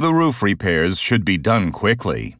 The roof repairs should be done quickly.